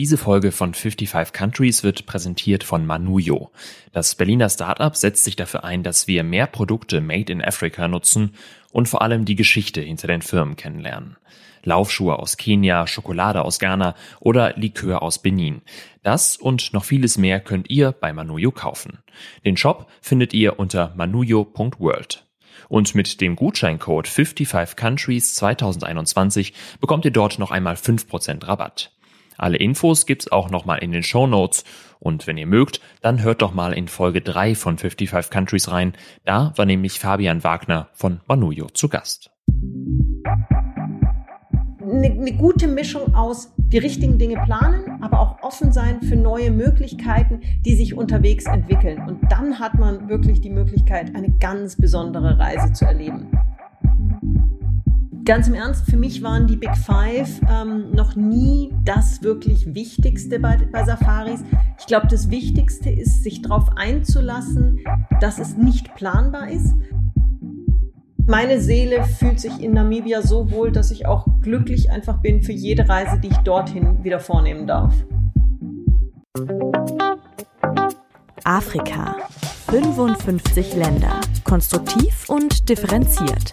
Diese Folge von 55 Countries wird präsentiert von Manuyo. Das Berliner Startup setzt sich dafür ein, dass wir mehr Produkte made in Africa nutzen und vor allem die Geschichte hinter den Firmen kennenlernen. Laufschuhe aus Kenia, Schokolade aus Ghana oder Likör aus Benin. Das und noch vieles mehr könnt ihr bei Manuyo kaufen. Den Shop findet ihr unter manuyo.world. Und mit dem Gutscheincode 55 Countries 2021 bekommt ihr dort noch einmal 5% Rabatt. Alle Infos gibt's auch nochmal in den Show Notes. Und wenn ihr mögt, dann hört doch mal in Folge 3 von 55 Countries rein. Da war nämlich Fabian Wagner von Manuyo zu Gast. Eine, eine gute Mischung aus die richtigen Dinge planen, aber auch offen sein für neue Möglichkeiten, die sich unterwegs entwickeln. Und dann hat man wirklich die Möglichkeit, eine ganz besondere Reise zu erleben. Ganz im Ernst, für mich waren die Big Five ähm, noch nie das wirklich Wichtigste bei, bei Safaris. Ich glaube, das Wichtigste ist, sich darauf einzulassen, dass es nicht planbar ist. Meine Seele fühlt sich in Namibia so wohl, dass ich auch glücklich einfach bin für jede Reise, die ich dorthin wieder vornehmen darf. Afrika. 55 Länder. Konstruktiv und differenziert.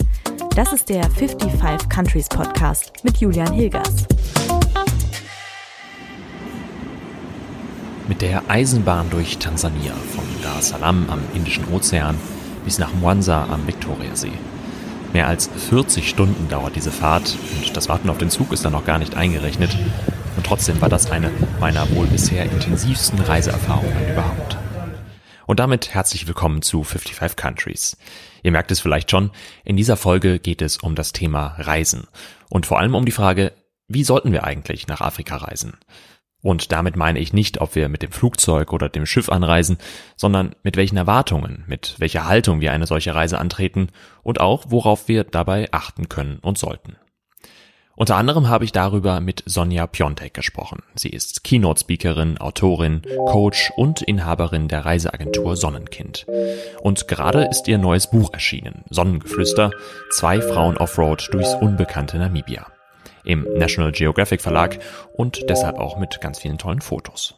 Das ist der 55 Countries Podcast mit Julian Hilgers. Mit der Eisenbahn durch Tansania von Dar es Salaam am Indischen Ozean bis nach Mwanza am Viktoriasee. Mehr als 40 Stunden dauert diese Fahrt und das Warten auf den Zug ist dann noch gar nicht eingerechnet. Und trotzdem war das eine meiner wohl bisher intensivsten Reiseerfahrungen überhaupt. Und damit herzlich willkommen zu 55 Countries. Ihr merkt es vielleicht schon, in dieser Folge geht es um das Thema Reisen. Und vor allem um die Frage, wie sollten wir eigentlich nach Afrika reisen? Und damit meine ich nicht, ob wir mit dem Flugzeug oder dem Schiff anreisen, sondern mit welchen Erwartungen, mit welcher Haltung wir eine solche Reise antreten und auch worauf wir dabei achten können und sollten. Unter anderem habe ich darüber mit Sonja Piontek gesprochen. Sie ist Keynote-Speakerin, Autorin, Coach und Inhaberin der Reiseagentur Sonnenkind. Und gerade ist ihr neues Buch erschienen, Sonnengeflüster, zwei Frauen Offroad durchs unbekannte Namibia. Im National Geographic Verlag und deshalb auch mit ganz vielen tollen Fotos.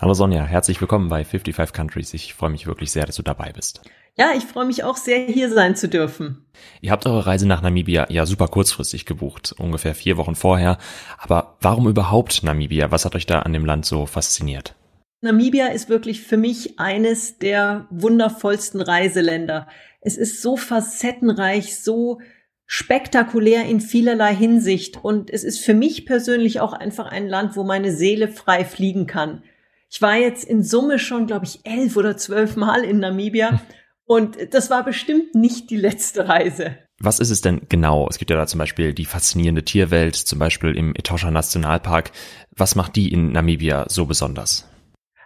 Hallo Sonja, herzlich willkommen bei 55 Countries. Ich freue mich wirklich sehr, dass du dabei bist. Ja, ich freue mich auch sehr, hier sein zu dürfen. Ihr habt eure Reise nach Namibia ja super kurzfristig gebucht, ungefähr vier Wochen vorher. Aber warum überhaupt Namibia? Was hat euch da an dem Land so fasziniert? Namibia ist wirklich für mich eines der wundervollsten Reiseländer. Es ist so facettenreich, so spektakulär in vielerlei Hinsicht und es ist für mich persönlich auch einfach ein Land, wo meine Seele frei fliegen kann. Ich war jetzt in Summe schon, glaube ich, elf oder zwölf Mal in Namibia. Und das war bestimmt nicht die letzte Reise. Was ist es denn genau? Es gibt ja da zum Beispiel die faszinierende Tierwelt, zum Beispiel im Etosha Nationalpark. Was macht die in Namibia so besonders?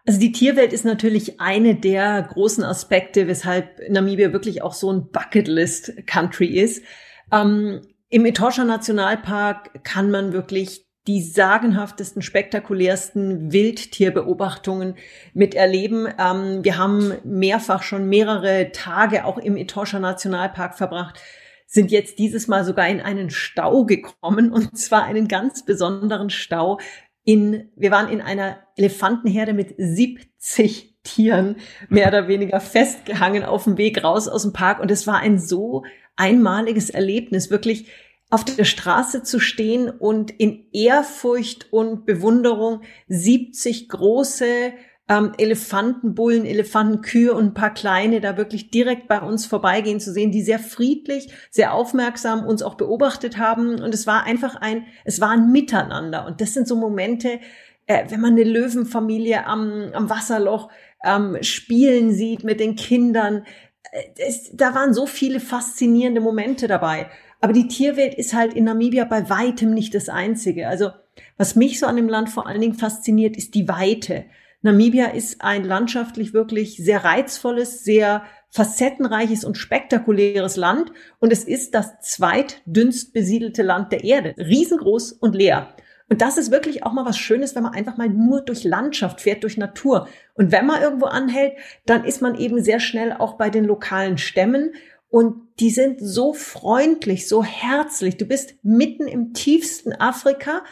Also die Tierwelt ist natürlich eine der großen Aspekte, weshalb Namibia wirklich auch so ein Bucketlist-Country ist. Ähm, Im Etosha Nationalpark kann man wirklich die sagenhaftesten, spektakulärsten Wildtierbeobachtungen miterleben. Ähm, wir haben mehrfach schon mehrere Tage auch im Etosha Nationalpark verbracht, sind jetzt dieses Mal sogar in einen Stau gekommen und zwar einen ganz besonderen Stau in, wir waren in einer Elefantenherde mit 70 Tieren mehr oder weniger festgehangen auf dem Weg raus aus dem Park und es war ein so einmaliges Erlebnis, wirklich auf der Straße zu stehen und in Ehrfurcht und Bewunderung 70 große ähm, Elefantenbullen, Elefantenkühe und ein paar kleine da wirklich direkt bei uns vorbeigehen zu sehen, die sehr friedlich, sehr aufmerksam uns auch beobachtet haben. Und es war einfach ein, es war ein Miteinander. Und das sind so Momente, äh, wenn man eine Löwenfamilie am, am Wasserloch ähm, spielen sieht mit den Kindern. Äh, es, da waren so viele faszinierende Momente dabei. Aber die Tierwelt ist halt in Namibia bei weitem nicht das einzige. Also was mich so an dem Land vor allen Dingen fasziniert, ist die Weite. Namibia ist ein landschaftlich wirklich sehr reizvolles, sehr facettenreiches und spektakuläres Land und es ist das zweitdünnst besiedelte Land der Erde. Riesengroß und leer. Und das ist wirklich auch mal was Schönes, wenn man einfach mal nur durch Landschaft fährt, durch Natur. Und wenn man irgendwo anhält, dann ist man eben sehr schnell auch bei den lokalen Stämmen Und die sind so freundlich, so herzlich. Du bist mitten im tiefsten Afrika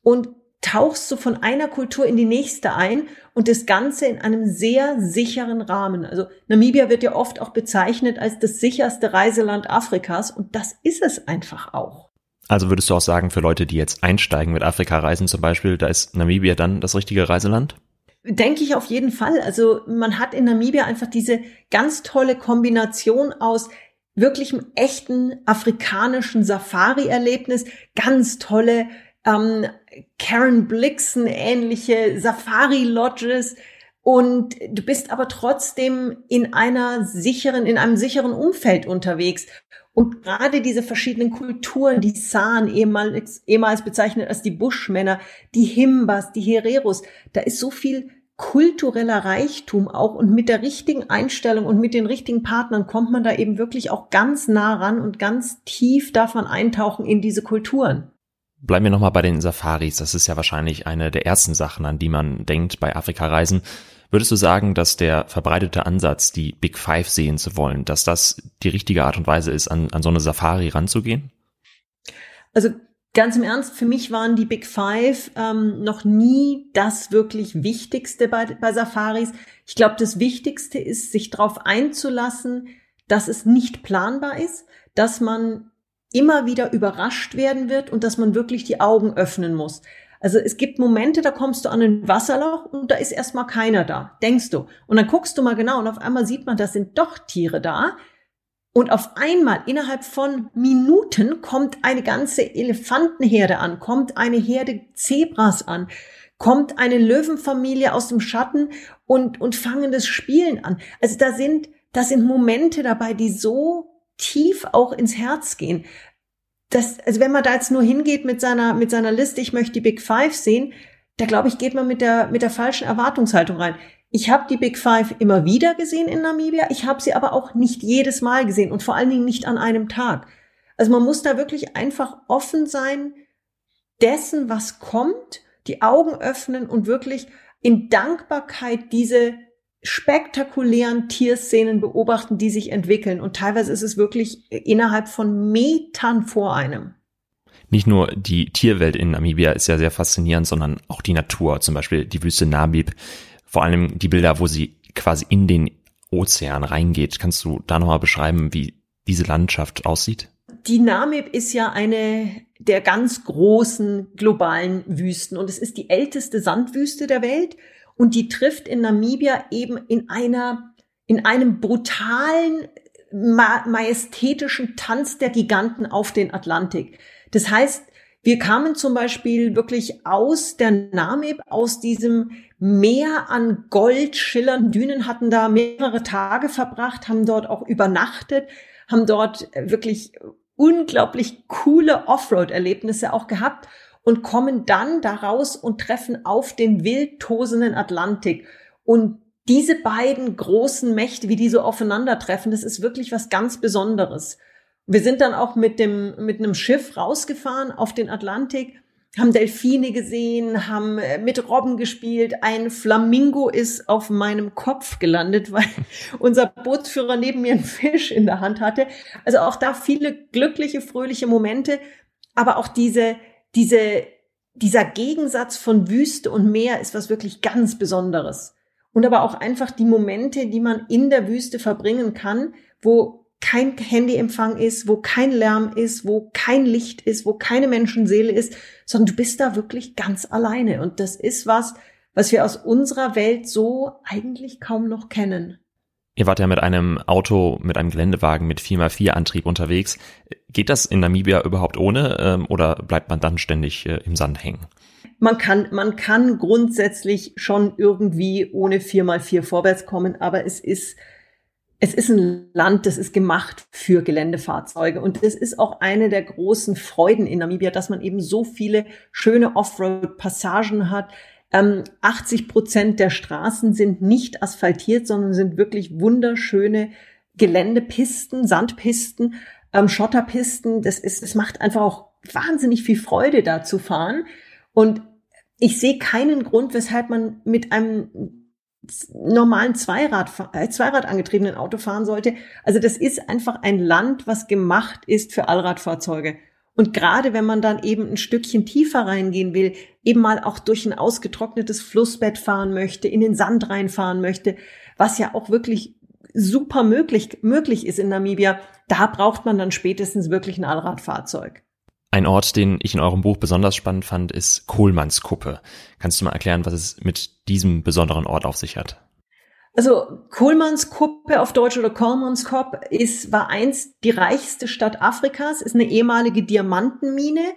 und tauchst du von einer Kultur in die nächste ein und das Ganze in einem sehr sicheren Rahmen. Also Namibia wird ja oft auch bezeichnet als das sicherste Reiseland Afrikas und das ist es einfach auch. Also würdest du auch sagen, für Leute, die jetzt einsteigen mit Afrika-Reisen zum Beispiel, da ist Namibia dann das richtige Reiseland? Denke ich auf jeden Fall. Also man hat in Namibia einfach diese ganz tolle Kombination aus wirklichem echten afrikanischen Safari-Erlebnis, ganz tolle ähm, Karen Blixen ähnliche Safari-Lodges und du bist aber trotzdem in einer sicheren, in einem sicheren Umfeld unterwegs. Und gerade diese verschiedenen Kulturen, die San, ehemals, ehemals bezeichnet als die Buschmänner, die Himbas, die Hereros, da ist so viel kultureller Reichtum auch und mit der richtigen Einstellung und mit den richtigen Partnern kommt man da eben wirklich auch ganz nah ran und ganz tief davon eintauchen in diese Kulturen. Bleiben wir nochmal bei den Safaris. Das ist ja wahrscheinlich eine der ersten Sachen, an die man denkt bei Afrika-Reisen. Würdest du sagen, dass der verbreitete Ansatz, die Big Five sehen zu wollen, dass das die richtige Art und Weise ist, an, an so eine Safari ranzugehen? Also ganz im Ernst, für mich waren die Big Five ähm, noch nie das wirklich Wichtigste bei, bei Safaris. Ich glaube, das Wichtigste ist, sich darauf einzulassen, dass es nicht planbar ist, dass man immer wieder überrascht werden wird und dass man wirklich die Augen öffnen muss. Also es gibt Momente, da kommst du an ein Wasserloch und da ist erstmal keiner da, denkst du. Und dann guckst du mal genau und auf einmal sieht man, da sind doch Tiere da. Und auf einmal, innerhalb von Minuten, kommt eine ganze Elefantenherde an, kommt eine Herde Zebras an, kommt eine Löwenfamilie aus dem Schatten und, und fangen das Spielen an. Also da sind, da sind Momente dabei, die so tief auch ins Herz gehen. Das, also wenn man da jetzt nur hingeht mit seiner, mit seiner Liste, ich möchte die Big Five sehen, da glaube ich, geht man mit der, mit der falschen Erwartungshaltung rein. Ich habe die Big Five immer wieder gesehen in Namibia, ich habe sie aber auch nicht jedes Mal gesehen und vor allen Dingen nicht an einem Tag. Also man muss da wirklich einfach offen sein dessen, was kommt, die Augen öffnen und wirklich in Dankbarkeit diese spektakulären Tierszenen beobachten, die sich entwickeln. Und teilweise ist es wirklich innerhalb von Metern vor einem. Nicht nur die Tierwelt in Namibia ist ja sehr faszinierend, sondern auch die Natur, zum Beispiel die Wüste Namib. Vor allem die Bilder, wo sie quasi in den Ozean reingeht. Kannst du da nochmal beschreiben, wie diese Landschaft aussieht? Die Namib ist ja eine der ganz großen globalen Wüsten und es ist die älteste Sandwüste der Welt und die trifft in Namibia eben in einer, in einem brutalen, ma majestätischen Tanz der Giganten auf den Atlantik. Das heißt, wir kamen zum Beispiel wirklich aus der Namib, aus diesem Meer an Gold schillernden Dünen, hatten da mehrere Tage verbracht, haben dort auch übernachtet, haben dort wirklich unglaublich coole Offroad-Erlebnisse auch gehabt und kommen dann daraus und treffen auf den wild tosenden Atlantik. Und diese beiden großen Mächte, wie die so aufeinandertreffen, das ist wirklich was ganz Besonderes. Wir sind dann auch mit dem, mit einem Schiff rausgefahren auf den Atlantik, haben Delfine gesehen, haben äh, mit Robben gespielt. Ein Flamingo ist auf meinem Kopf gelandet, weil unser Bootsführer neben mir einen Fisch in der Hand hatte. Also auch da viele glückliche, fröhliche Momente, aber auch diese, diese, dieser Gegensatz von Wüste und Meer ist was wirklich ganz Besonderes. Und aber auch einfach die Momente, die man in der Wüste verbringen kann, wo kein Handyempfang ist, wo kein Lärm ist, wo kein Licht ist, wo keine Menschenseele ist, sondern du bist da wirklich ganz alleine. Und das ist was, was wir aus unserer Welt so eigentlich kaum noch kennen. Ihr wart ja mit einem Auto, mit einem Geländewagen mit 4x4-Antrieb unterwegs. Geht das in Namibia überhaupt ohne ähm, oder bleibt man dann ständig äh, im Sand hängen? Man kann, man kann grundsätzlich schon irgendwie ohne 4x4 vorwärts kommen, aber es ist, es ist ein Land, das ist gemacht für Geländefahrzeuge. Und es ist auch eine der großen Freuden in Namibia, dass man eben so viele schöne Offroad-Passagen hat, 80 ähm, Prozent der Straßen sind nicht asphaltiert, sondern sind wirklich wunderschöne Geländepisten, Sandpisten, ähm, Schotterpisten. Das ist, es macht einfach auch wahnsinnig viel Freude, da zu fahren. Und ich sehe keinen Grund, weshalb man mit einem normalen Zweirad, äh, Zweirad angetriebenen Auto fahren sollte. Also das ist einfach ein Land, was gemacht ist für Allradfahrzeuge. Und gerade wenn man dann eben ein Stückchen tiefer reingehen will, eben mal auch durch ein ausgetrocknetes Flussbett fahren möchte, in den Sand reinfahren möchte, was ja auch wirklich super möglich, möglich ist in Namibia, da braucht man dann spätestens wirklich ein Allradfahrzeug. Ein Ort, den ich in eurem Buch besonders spannend fand, ist Kohlmannskuppe. Kannst du mal erklären, was es mit diesem besonderen Ort auf sich hat? Also Kohlmannskuppe auf Deutsch oder Kohlmannskop ist, war einst die reichste Stadt Afrikas, ist eine ehemalige Diamantenmine,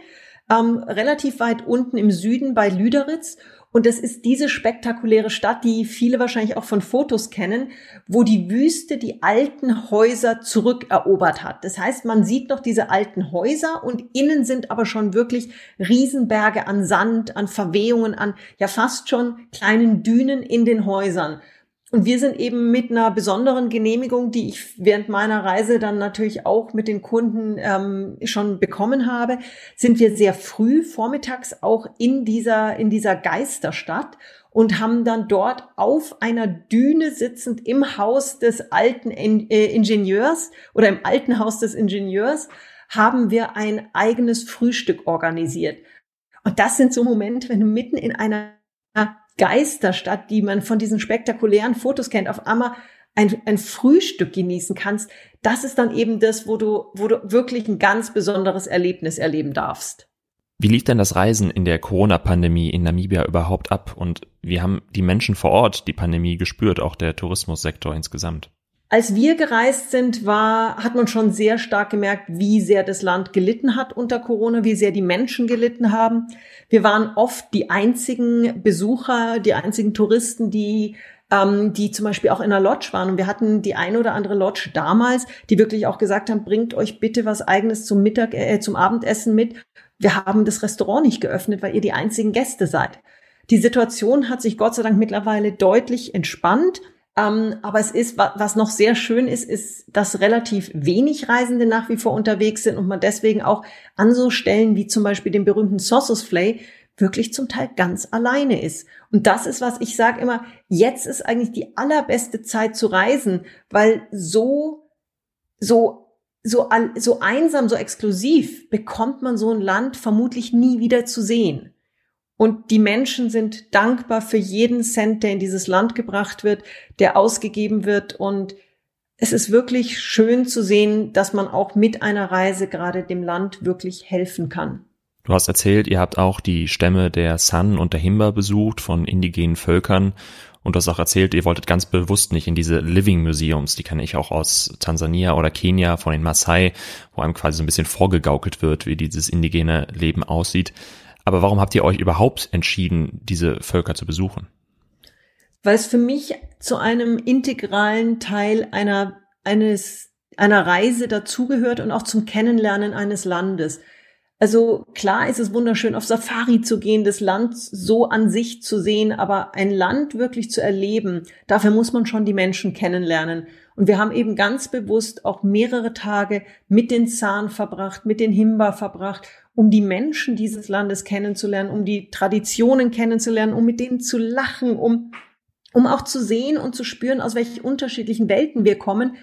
ähm, relativ weit unten im Süden bei Lüderitz. Und das ist diese spektakuläre Stadt, die viele wahrscheinlich auch von Fotos kennen, wo die Wüste die alten Häuser zurückerobert hat. Das heißt, man sieht noch diese alten Häuser und innen sind aber schon wirklich Riesenberge an Sand, an Verwehungen, an ja fast schon kleinen Dünen in den Häusern. Und wir sind eben mit einer besonderen Genehmigung, die ich während meiner Reise dann natürlich auch mit den Kunden ähm, schon bekommen habe, sind wir sehr früh vormittags auch in dieser, in dieser Geisterstadt und haben dann dort auf einer Düne sitzend im Haus des alten äh, Ingenieurs oder im alten Haus des Ingenieurs haben wir ein eigenes Frühstück organisiert. Und das sind so Momente, wenn du mitten in einer Geisterstadt, die man von diesen spektakulären Fotos kennt, auf einmal ein, ein Frühstück genießen kannst, das ist dann eben das, wo du, wo du wirklich ein ganz besonderes Erlebnis erleben darfst. Wie lief denn das Reisen in der Corona-Pandemie in Namibia überhaupt ab und wie haben die Menschen vor Ort die Pandemie gespürt, auch der Tourismussektor insgesamt? Als wir gereist sind, war, hat man schon sehr stark gemerkt, wie sehr das Land gelitten hat unter Corona, wie sehr die Menschen gelitten haben. Wir waren oft die einzigen Besucher, die einzigen Touristen, die ähm, die zum Beispiel auch in einer Lodge waren. Und wir hatten die eine oder andere Lodge damals, die wirklich auch gesagt haben, bringt euch bitte was eigenes zum Mittag, äh, zum Abendessen mit. Wir haben das Restaurant nicht geöffnet, weil ihr die einzigen Gäste seid. Die Situation hat sich Gott sei Dank mittlerweile deutlich entspannt. Ähm, aber es ist, was noch sehr schön ist, ist, dass relativ wenig Reisende nach wie vor unterwegs sind und man deswegen auch an so Stellen wie zum Beispiel den berühmten Sauces Flay wirklich zum Teil ganz alleine ist. Und das ist, was ich sage immer, jetzt ist eigentlich die allerbeste Zeit zu reisen, weil so, so, so, so einsam, so exklusiv bekommt man so ein Land vermutlich nie wieder zu sehen. Und die Menschen sind dankbar für jeden Cent, der in dieses Land gebracht wird, der ausgegeben wird. Und es ist wirklich schön zu sehen, dass man auch mit einer Reise gerade dem Land wirklich helfen kann. Du hast erzählt, ihr habt auch die Stämme der San und der Himba besucht von indigenen Völkern. Und du hast auch erzählt, ihr wolltet ganz bewusst nicht in diese Living Museums, die kenne ich auch aus Tansania oder Kenia von den Maasai, wo einem quasi so ein bisschen vorgegaukelt wird, wie dieses indigene Leben aussieht. Aber warum habt ihr euch überhaupt entschieden, diese Völker zu besuchen? Weil es für mich zu einem integralen Teil einer, eines, einer Reise dazugehört und auch zum Kennenlernen eines Landes. Also klar ist es wunderschön, auf Safari zu gehen, das Land so an sich zu sehen, aber ein Land wirklich zu erleben, dafür muss man schon die Menschen kennenlernen. Und wir haben eben ganz bewusst auch mehrere Tage mit den Zahn verbracht, mit den Himba verbracht um die Menschen dieses Landes kennenzulernen, um die Traditionen kennenzulernen, um mit denen zu lachen, um, um auch zu sehen und zu spüren, aus welchen unterschiedlichen Welten wir kommen.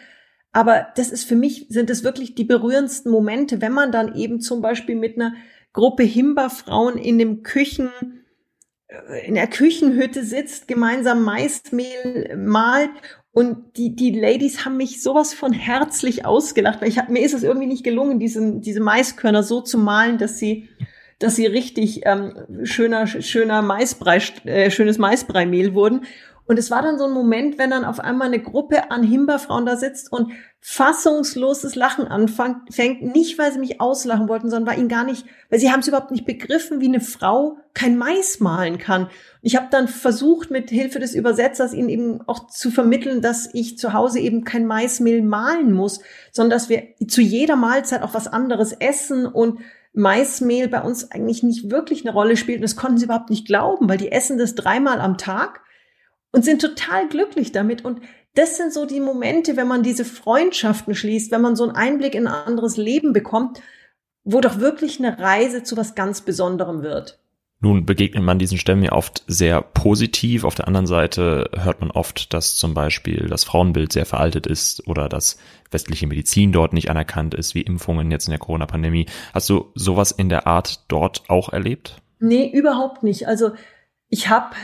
Aber das ist für mich, sind es wirklich die berührendsten Momente, wenn man dann eben zum Beispiel mit einer Gruppe Himba-Frauen in dem Küchen, äh, in der Küchenhütte sitzt, gemeinsam Maismehl malt und die, die Ladies haben mich sowas von herzlich ausgelacht, weil ich hab, mir ist es irgendwie nicht gelungen, diesen, diese Maiskörner so zu malen, dass sie, dass sie richtig ähm, schöner, schöner Maisbrei, äh, schönes Maisbreimehl wurden. Und es war dann so ein Moment, wenn dann auf einmal eine Gruppe an Himbeerfrauen da sitzt und fassungsloses Lachen anfängt, nicht weil sie mich auslachen wollten, sondern weil ihnen gar nicht, weil sie haben es überhaupt nicht begriffen, wie eine Frau kein Mais malen kann. Ich habe dann versucht, mit Hilfe des Übersetzers ihnen eben auch zu vermitteln, dass ich zu Hause eben kein Maismehl malen muss, sondern dass wir zu jeder Mahlzeit auch was anderes essen und Maismehl bei uns eigentlich nicht wirklich eine Rolle spielt. Und das konnten sie überhaupt nicht glauben, weil die essen das dreimal am Tag und sind total glücklich damit. Und das sind so die Momente, wenn man diese Freundschaften schließt, wenn man so einen Einblick in ein anderes Leben bekommt, wo doch wirklich eine Reise zu was ganz Besonderem wird. Nun begegnet man diesen Stämmen ja oft sehr positiv. Auf der anderen Seite hört man oft, dass zum Beispiel das Frauenbild sehr veraltet ist oder dass westliche Medizin dort nicht anerkannt ist, wie Impfungen jetzt in der Corona-Pandemie. Hast du sowas in der Art dort auch erlebt? Nee, überhaupt nicht. Also ich habe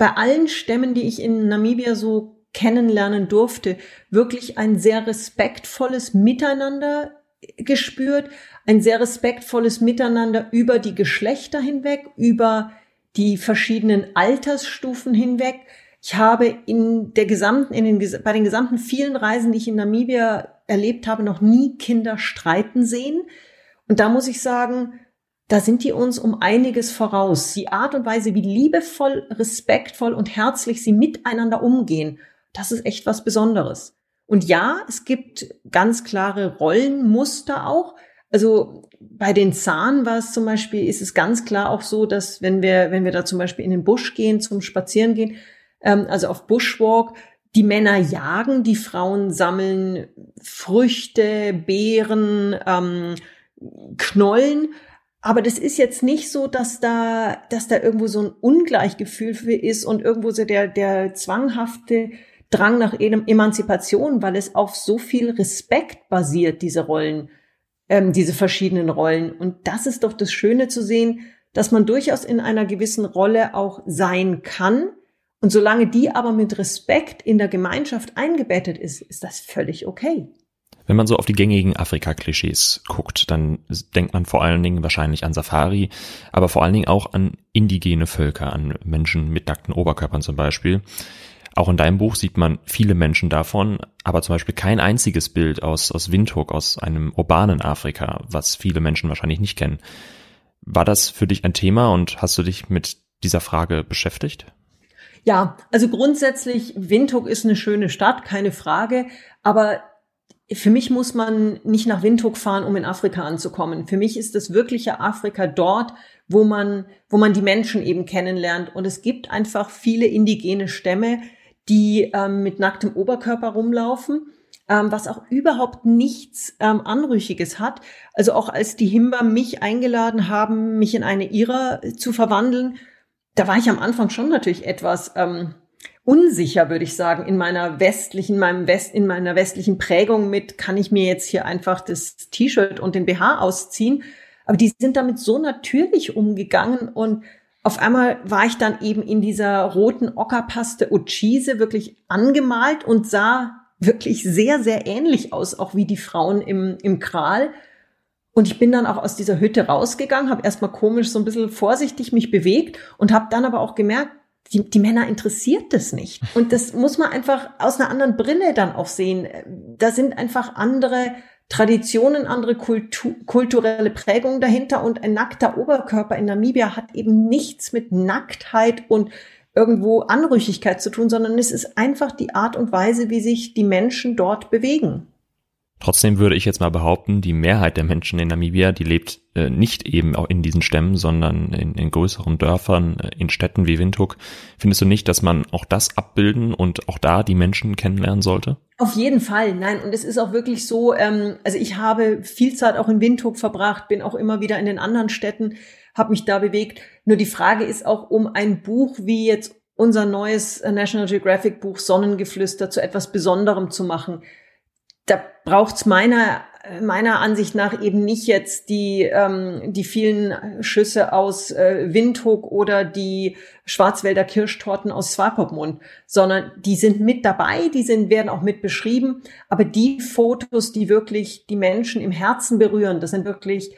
bei allen Stämmen, die ich in Namibia so kennenlernen durfte, wirklich ein sehr respektvolles Miteinander gespürt, ein sehr respektvolles Miteinander über die Geschlechter hinweg, über die verschiedenen Altersstufen hinweg. Ich habe in der gesamten, in den, bei den gesamten vielen Reisen, die ich in Namibia erlebt habe, noch nie Kinder streiten sehen. Und da muss ich sagen, da sind die uns um einiges voraus. Die Art und Weise, wie liebevoll, respektvoll und herzlich sie miteinander umgehen, das ist echt was Besonderes. Und ja, es gibt ganz klare Rollenmuster auch. Also bei den Zahn war es zum Beispiel, ist es ganz klar auch so, dass wenn wir, wenn wir da zum Beispiel in den Busch gehen, zum Spazieren gehen, ähm, also auf Bushwalk, die Männer jagen, die Frauen sammeln Früchte, Beeren, ähm, Knollen. Aber das ist jetzt nicht so, dass da, dass da irgendwo so ein Ungleichgefühl für ist und irgendwo so der, der zwanghafte Drang nach Emanzipation, weil es auf so viel Respekt basiert, diese Rollen, ähm, diese verschiedenen Rollen. Und das ist doch das Schöne zu sehen, dass man durchaus in einer gewissen Rolle auch sein kann. Und solange die aber mit Respekt in der Gemeinschaft eingebettet ist, ist das völlig okay. Wenn man so auf die gängigen Afrika-Klischees guckt, dann denkt man vor allen Dingen wahrscheinlich an Safari, aber vor allen Dingen auch an indigene Völker, an Menschen mit nackten Oberkörpern zum Beispiel. Auch in deinem Buch sieht man viele Menschen davon, aber zum Beispiel kein einziges Bild aus, aus Windhoek, aus einem urbanen Afrika, was viele Menschen wahrscheinlich nicht kennen. War das für dich ein Thema und hast du dich mit dieser Frage beschäftigt? Ja, also grundsätzlich, Windhoek ist eine schöne Stadt, keine Frage, aber für mich muss man nicht nach Windhoek fahren, um in Afrika anzukommen. Für mich ist das wirkliche Afrika dort, wo man, wo man die Menschen eben kennenlernt. Und es gibt einfach viele indigene Stämme, die ähm, mit nacktem Oberkörper rumlaufen, ähm, was auch überhaupt nichts ähm, Anrüchiges hat. Also auch als die Himba mich eingeladen haben, mich in eine Ira zu verwandeln, da war ich am Anfang schon natürlich etwas ähm, unsicher, würde ich sagen, in meiner westlichen, meinem West, in meiner westlichen Prägung mit, kann ich mir jetzt hier einfach das T-Shirt und den BH ausziehen? Aber die sind damit so natürlich umgegangen und auf einmal war ich dann eben in dieser roten Ockerpaste Uchise wirklich angemalt und sah wirklich sehr, sehr ähnlich aus, auch wie die Frauen im, im Kral. Und ich bin dann auch aus dieser Hütte rausgegangen, habe erstmal komisch so ein bisschen vorsichtig mich bewegt und habe dann aber auch gemerkt, die, die Männer interessiert das nicht. Und das muss man einfach aus einer anderen Brille dann auch sehen. Da sind einfach andere Traditionen, andere Kultur, kulturelle Prägungen dahinter und ein nackter Oberkörper in Namibia hat eben nichts mit Nacktheit und irgendwo Anrüchigkeit zu tun, sondern es ist einfach die Art und Weise, wie sich die Menschen dort bewegen. Trotzdem würde ich jetzt mal behaupten, die Mehrheit der Menschen in Namibia, die lebt äh, nicht eben auch in diesen Stämmen, sondern in, in größeren Dörfern, äh, in Städten wie Windhoek. Findest du nicht, dass man auch das abbilden und auch da die Menschen kennenlernen sollte? Auf jeden Fall, nein. Und es ist auch wirklich so, ähm, also ich habe viel Zeit auch in Windhoek verbracht, bin auch immer wieder in den anderen Städten, habe mich da bewegt. Nur die Frage ist auch, um ein Buch wie jetzt unser neues National Geographic Buch Sonnengeflüster zu etwas Besonderem zu machen da braucht's meiner meiner Ansicht nach eben nicht jetzt die ähm, die vielen Schüsse aus äh, Windhoek oder die Schwarzwälder Kirschtorten aus Swakopmund, sondern die sind mit dabei, die sind werden auch mit beschrieben, aber die Fotos, die wirklich die Menschen im Herzen berühren, das sind wirklich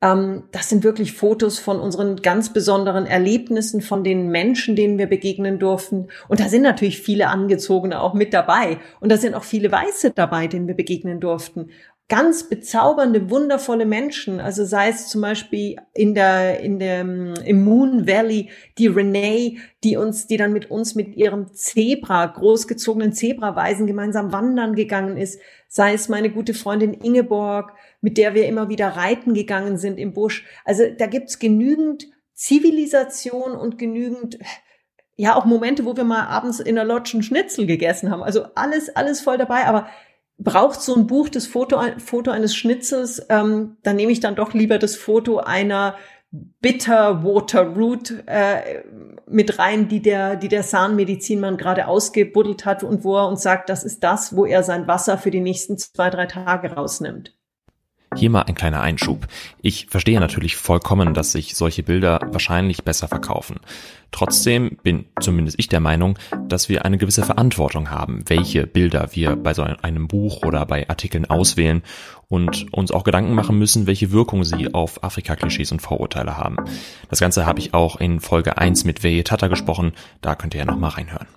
das sind wirklich Fotos von unseren ganz besonderen Erlebnissen, von den Menschen, denen wir begegnen durften. Und da sind natürlich viele Angezogene auch mit dabei. Und da sind auch viele Weiße dabei, denen wir begegnen durften ganz bezaubernde, wundervolle Menschen. Also sei es zum Beispiel in der, in der, im Moon Valley, die Renee, die uns, die dann mit uns mit ihrem Zebra, großgezogenen Zebraweisen gemeinsam wandern gegangen ist. Sei es meine gute Freundin Ingeborg, mit der wir immer wieder reiten gegangen sind im Busch. Also da gibt's genügend Zivilisation und genügend, ja, auch Momente, wo wir mal abends in der Lodge einen Schnitzel gegessen haben. Also alles, alles voll dabei. Aber braucht so ein Buch das Foto, Foto eines Schnitzels, ähm, dann nehme ich dann doch lieber das Foto einer Bitter Water Root äh, mit rein, die der, die der Zahnmedizinmann gerade ausgebuddelt hat und wo er uns sagt, das ist das, wo er sein Wasser für die nächsten zwei, drei Tage rausnimmt. Hier mal ein kleiner Einschub. Ich verstehe natürlich vollkommen, dass sich solche Bilder wahrscheinlich besser verkaufen. Trotzdem bin zumindest ich der Meinung, dass wir eine gewisse Verantwortung haben, welche Bilder wir bei so einem Buch oder bei Artikeln auswählen und uns auch Gedanken machen müssen, welche Wirkung sie auf Afrika-Klischees und Vorurteile haben. Das Ganze habe ich auch in Folge 1 mit Veye Tata gesprochen, da könnt ihr ja nochmal reinhören.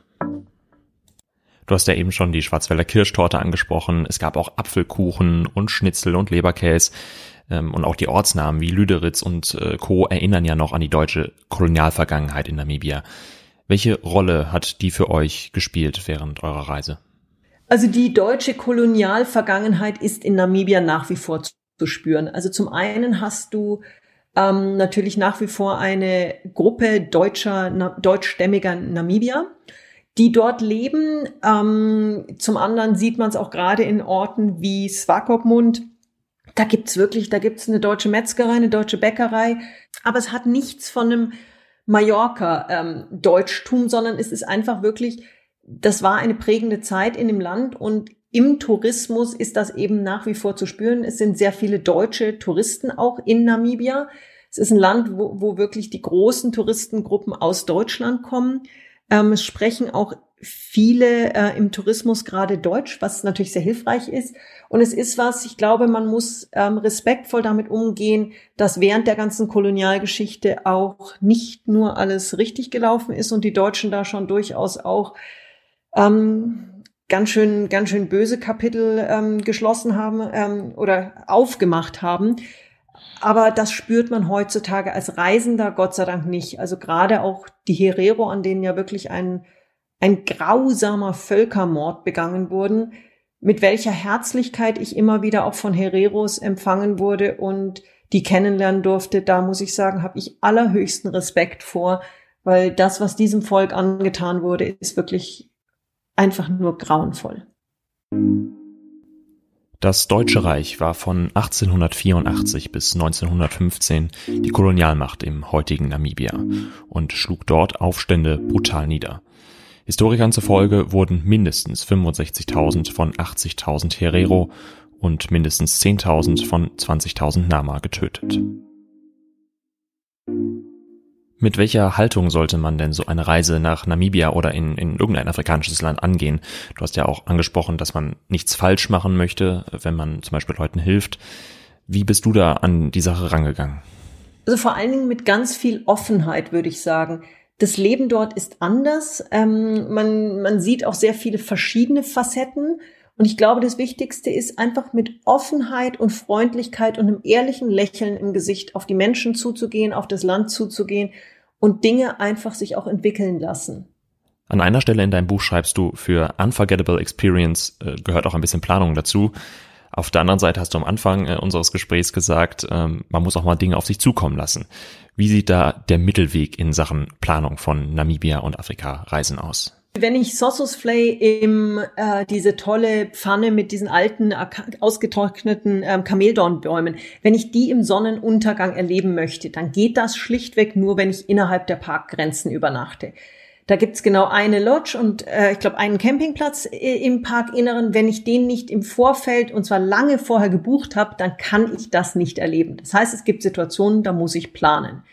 Du hast ja eben schon die Schwarzwälder Kirschtorte angesprochen. Es gab auch Apfelkuchen und Schnitzel und Leberkäse. Ähm, und auch die Ortsnamen wie Lüderitz und äh, Co. erinnern ja noch an die deutsche Kolonialvergangenheit in Namibia. Welche Rolle hat die für euch gespielt während eurer Reise? Also die deutsche Kolonialvergangenheit ist in Namibia nach wie vor zu spüren. Also zum einen hast du ähm, natürlich nach wie vor eine Gruppe deutscher, na, deutschstämmiger Namibier die dort leben. Ähm, zum anderen sieht man es auch gerade in Orten wie Swakopmund. Da gibt's wirklich, da gibt's eine deutsche Metzgerei, eine deutsche Bäckerei, aber es hat nichts von einem Mallorca-Deutschtum, ähm, sondern es ist einfach wirklich, das war eine prägende Zeit in dem Land und im Tourismus ist das eben nach wie vor zu spüren. Es sind sehr viele deutsche Touristen auch in Namibia. Es ist ein Land, wo, wo wirklich die großen Touristengruppen aus Deutschland kommen. Ähm, es sprechen auch viele äh, im Tourismus gerade Deutsch, was natürlich sehr hilfreich ist. Und es ist was, ich glaube, man muss ähm, respektvoll damit umgehen, dass während der ganzen Kolonialgeschichte auch nicht nur alles richtig gelaufen ist und die Deutschen da schon durchaus auch ähm, ganz schön, ganz schön böse Kapitel ähm, geschlossen haben ähm, oder aufgemacht haben. Aber das spürt man heutzutage als Reisender Gott sei Dank nicht. Also gerade auch die Herero, an denen ja wirklich ein, ein grausamer Völkermord begangen wurden, mit welcher Herzlichkeit ich immer wieder auch von Hereros empfangen wurde und die kennenlernen durfte, da muss ich sagen, habe ich allerhöchsten Respekt vor, weil das, was diesem Volk angetan wurde, ist wirklich einfach nur grauenvoll. Das Deutsche Reich war von 1884 bis 1915 die Kolonialmacht im heutigen Namibia und schlug dort Aufstände brutal nieder. Historikern zufolge wurden mindestens 65.000 von 80.000 Herero und mindestens 10.000 von 20.000 Nama getötet. Mit welcher Haltung sollte man denn so eine Reise nach Namibia oder in, in irgendein afrikanisches Land angehen? Du hast ja auch angesprochen, dass man nichts falsch machen möchte, wenn man zum Beispiel Leuten hilft. Wie bist du da an die Sache rangegangen? Also vor allen Dingen mit ganz viel Offenheit, würde ich sagen. Das Leben dort ist anders. Ähm, man, man sieht auch sehr viele verschiedene Facetten. Und ich glaube, das Wichtigste ist einfach mit Offenheit und Freundlichkeit und einem ehrlichen Lächeln im Gesicht auf die Menschen zuzugehen, auf das Land zuzugehen und Dinge einfach sich auch entwickeln lassen. An einer Stelle in deinem Buch schreibst du, für Unforgettable Experience äh, gehört auch ein bisschen Planung dazu. Auf der anderen Seite hast du am Anfang äh, unseres Gesprächs gesagt, ähm, man muss auch mal Dinge auf sich zukommen lassen. Wie sieht da der Mittelweg in Sachen Planung von Namibia und Afrika-Reisen aus? Wenn ich Sossus Flay im äh, diese tolle Pfanne mit diesen alten ausgetrockneten ähm, Kameldornbäumen, wenn ich die im Sonnenuntergang erleben möchte, dann geht das schlichtweg nur, wenn ich innerhalb der Parkgrenzen übernachte. Da gibt's genau eine Lodge und äh, ich glaube einen Campingplatz äh, im Parkinneren. Wenn ich den nicht im Vorfeld und zwar lange vorher gebucht habe, dann kann ich das nicht erleben. Das heißt, es gibt Situationen, da muss ich planen.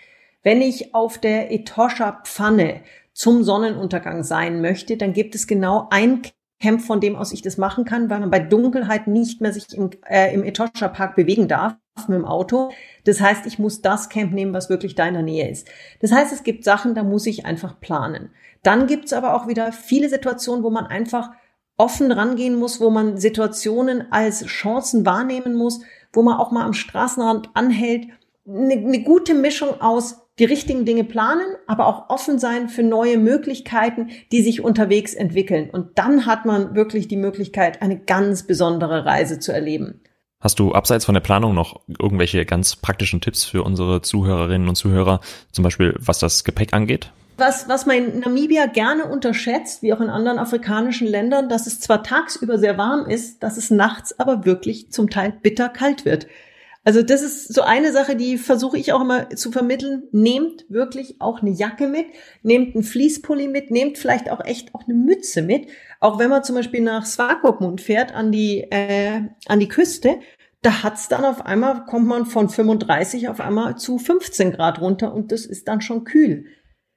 Wenn ich auf der Etosha Pfanne zum Sonnenuntergang sein möchte, dann gibt es genau ein Camp, von dem aus ich das machen kann, weil man bei Dunkelheit nicht mehr sich im, äh, im Etosha Park bewegen darf mit dem Auto. Das heißt, ich muss das Camp nehmen, was wirklich da in der Nähe ist. Das heißt, es gibt Sachen, da muss ich einfach planen. Dann gibt's aber auch wieder viele Situationen, wo man einfach offen rangehen muss, wo man Situationen als Chancen wahrnehmen muss, wo man auch mal am Straßenrand anhält. Eine, eine gute Mischung aus die richtigen Dinge planen, aber auch offen sein für neue Möglichkeiten, die sich unterwegs entwickeln. Und dann hat man wirklich die Möglichkeit, eine ganz besondere Reise zu erleben. Hast du abseits von der Planung noch irgendwelche ganz praktischen Tipps für unsere Zuhörerinnen und Zuhörer, zum Beispiel was das Gepäck angeht? Was, was man in Namibia gerne unterschätzt, wie auch in anderen afrikanischen Ländern, dass es zwar tagsüber sehr warm ist, dass es nachts aber wirklich zum Teil bitter kalt wird. Also das ist so eine Sache, die versuche ich auch immer zu vermitteln. Nehmt wirklich auch eine Jacke mit, nehmt einen Fließpulli mit, nehmt vielleicht auch echt auch eine Mütze mit. Auch wenn man zum Beispiel nach Swakopmund fährt, an die, äh, an die Küste, da hat's dann auf einmal, kommt man von 35 auf einmal zu 15 Grad runter und das ist dann schon kühl.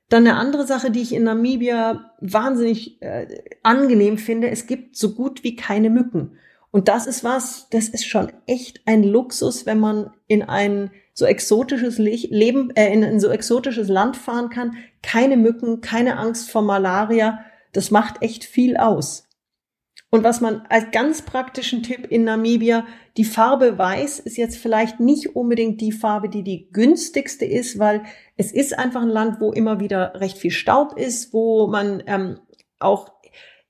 Dann eine andere Sache, die ich in Namibia wahnsinnig äh, angenehm finde, es gibt so gut wie keine Mücken. Und das ist was, das ist schon echt ein Luxus, wenn man in ein so exotisches Leben, äh, in ein so exotisches Land fahren kann. Keine Mücken, keine Angst vor Malaria. Das macht echt viel aus. Und was man als ganz praktischen Tipp in Namibia, die Farbe Weiß ist jetzt vielleicht nicht unbedingt die Farbe, die die günstigste ist, weil es ist einfach ein Land, wo immer wieder recht viel Staub ist, wo man ähm, auch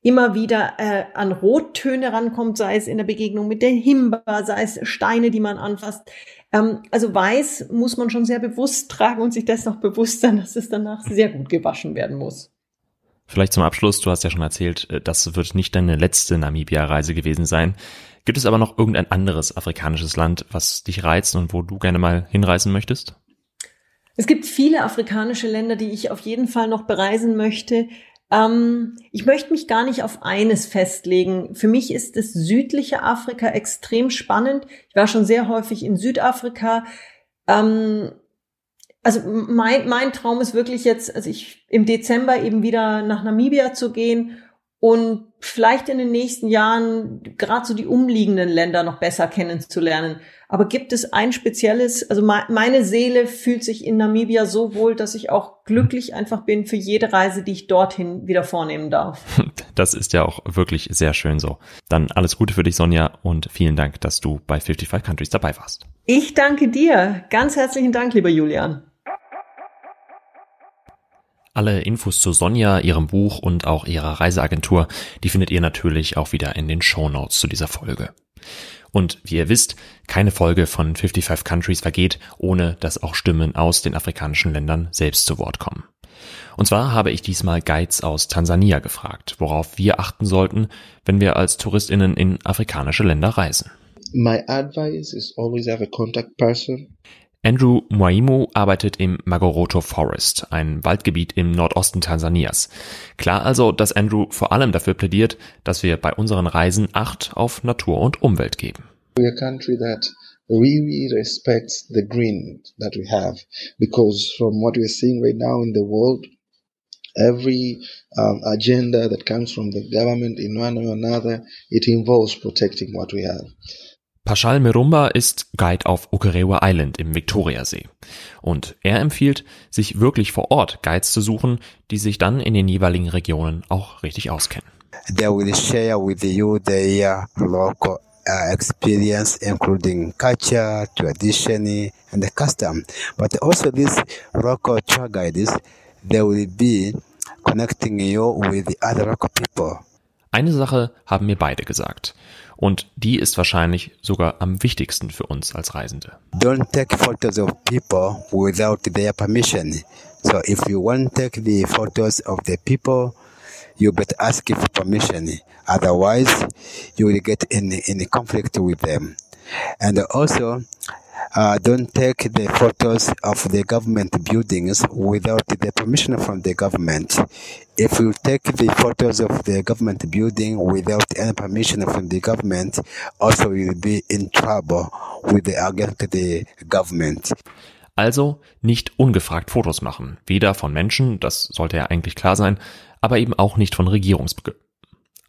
immer wieder äh, an Rottöne rankommt, sei es in der Begegnung mit der Himba, sei es Steine, die man anfasst. Ähm, also weiß muss man schon sehr bewusst tragen und sich das noch bewusst sein, dass es danach sehr gut gewaschen werden muss. Vielleicht zum Abschluss, du hast ja schon erzählt, äh, das wird nicht deine letzte Namibia-Reise gewesen sein. Gibt es aber noch irgendein anderes afrikanisches Land, was dich reizt und wo du gerne mal hinreisen möchtest? Es gibt viele afrikanische Länder, die ich auf jeden Fall noch bereisen möchte. Ähm, ich möchte mich gar nicht auf eines festlegen. Für mich ist das südliche Afrika extrem spannend. Ich war schon sehr häufig in Südafrika. Ähm, also mein, mein Traum ist wirklich jetzt, also ich im Dezember eben wieder nach Namibia zu gehen und vielleicht in den nächsten Jahren gerade so die umliegenden Länder noch besser kennenzulernen. Aber gibt es ein spezielles, also meine Seele fühlt sich in Namibia so wohl, dass ich auch glücklich einfach bin für jede Reise, die ich dorthin wieder vornehmen darf. Das ist ja auch wirklich sehr schön so. Dann alles Gute für dich, Sonja, und vielen Dank, dass du bei 55 Countries dabei warst. Ich danke dir. Ganz herzlichen Dank, lieber Julian. Alle Infos zu Sonja, ihrem Buch und auch ihrer Reiseagentur, die findet ihr natürlich auch wieder in den Show zu dieser Folge. Und wie ihr wisst, keine Folge von 55 Countries vergeht, ohne dass auch Stimmen aus den afrikanischen Ländern selbst zu Wort kommen. Und zwar habe ich diesmal Guides aus Tansania gefragt, worauf wir achten sollten, wenn wir als Touristinnen in afrikanische Länder reisen. My advice is always have a contact person. Andrew Mwaimu arbeitet im Magoroto Forest, ein Waldgebiet im Nordosten Tansanias. Klar also, dass Andrew vor allem dafür plädiert, dass wir bei unseren Reisen Acht auf Natur und Umwelt geben. We're a country that really respects the green that we have because from what we're seeing right now in the world every um, agenda that comes from the government in one or another it involves protecting what we have Paschal Merumba ist Guide auf Ukerewe Island im Viktoriasee. Und er empfiehlt, sich wirklich vor Ort Guides zu suchen, die sich dann in den jeweiligen Regionen auch richtig auskennen. They will share with you their local uh, experience, including culture, tradition, and the custom. But also these local tour guides, they will be connecting you with the other local people. Eine Sache haben mir beide gesagt. Und die ist wahrscheinlich sogar am wichtigsten für uns als Reisende. Don't take photos of people without their permission. So if you want to take the photos of the people, you better ask for permission. Otherwise, you will get in, in conflict with them. And also, uh, don't take the photos of the government buildings without the permission from the government. If you take the photos of the government building without any permission from the government, also you'll be in trouble with the, against the government. Also nicht ungefragt Fotos machen, weder von Menschen, das sollte ja eigentlich klar sein, aber eben auch nicht von Regierungsbehörden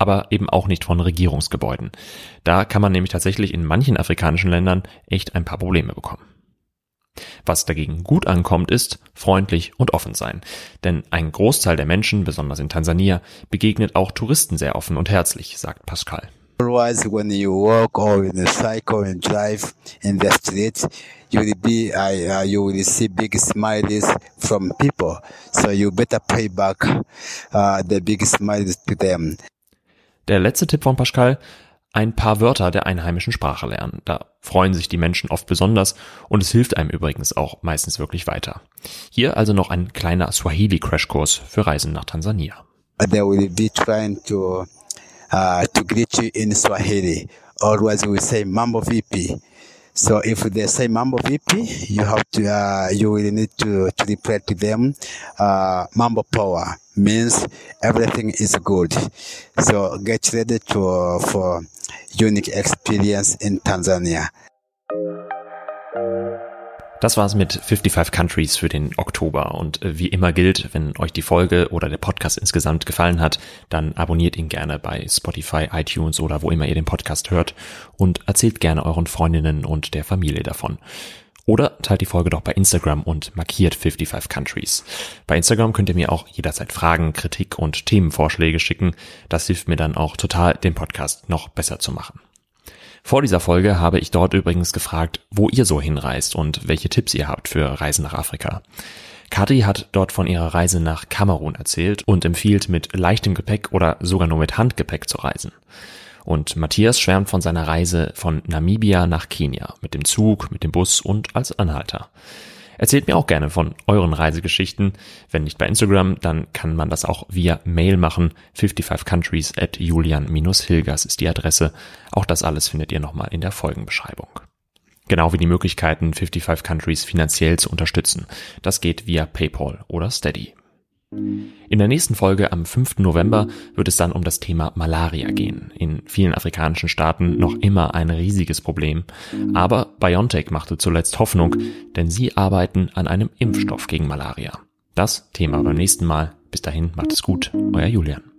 aber eben auch nicht von Regierungsgebäuden. Da kann man nämlich tatsächlich in manchen afrikanischen Ländern echt ein paar Probleme bekommen. Was dagegen gut ankommt, ist freundlich und offen sein. Denn ein Großteil der Menschen, besonders in Tansania, begegnet auch Touristen sehr offen und herzlich, sagt Pascal. Otherwise, when you walk or in a cycle and drive in the street, you will be, uh, uh, you will see big smiles from people. So you better pay back uh, the big smiles to them. Der letzte Tipp von Pascal, ein paar Wörter der einheimischen Sprache lernen. Da freuen sich die Menschen oft besonders und es hilft einem übrigens auch meistens wirklich weiter. Hier also noch ein kleiner Swahili-Crashkurs für Reisen nach Tansania. They will be trying to, uh, to greet you in Swahili. Always we say Mambo Vipi. So if they say Mambo VP, you have to, uh, you will need to, to reply to them, uh, Mambo Power means everything is good. So get ready to, for unique experience in Tanzania. Das war's mit 55 Countries für den Oktober. Und äh, wie immer gilt, wenn euch die Folge oder der Podcast insgesamt gefallen hat, dann abonniert ihn gerne bei Spotify, iTunes oder wo immer ihr den Podcast hört und erzählt gerne euren Freundinnen und der Familie davon. Oder teilt die Folge doch bei Instagram und markiert 55 Countries. Bei Instagram könnt ihr mir auch jederzeit Fragen, Kritik und Themenvorschläge schicken. Das hilft mir dann auch total, den Podcast noch besser zu machen. Vor dieser Folge habe ich dort übrigens gefragt, wo ihr so hinreist und welche Tipps ihr habt für Reisen nach Afrika. Kati hat dort von ihrer Reise nach Kamerun erzählt und empfiehlt, mit leichtem Gepäck oder sogar nur mit Handgepäck zu reisen. Und Matthias schwärmt von seiner Reise von Namibia nach Kenia mit dem Zug, mit dem Bus und als Anhalter. Erzählt mir auch gerne von euren Reisegeschichten. Wenn nicht bei Instagram, dann kann man das auch via Mail machen. 55countries at julian-hilgers ist die Adresse. Auch das alles findet ihr nochmal in der Folgenbeschreibung. Genau wie die Möglichkeiten, 55 Countries finanziell zu unterstützen. Das geht via PayPal oder Steady. In der nächsten Folge am 5. November wird es dann um das Thema Malaria gehen. In vielen afrikanischen Staaten noch immer ein riesiges Problem. Aber BioNTech machte zuletzt Hoffnung, denn sie arbeiten an einem Impfstoff gegen Malaria. Das Thema beim nächsten Mal. Bis dahin macht es gut. Euer Julian.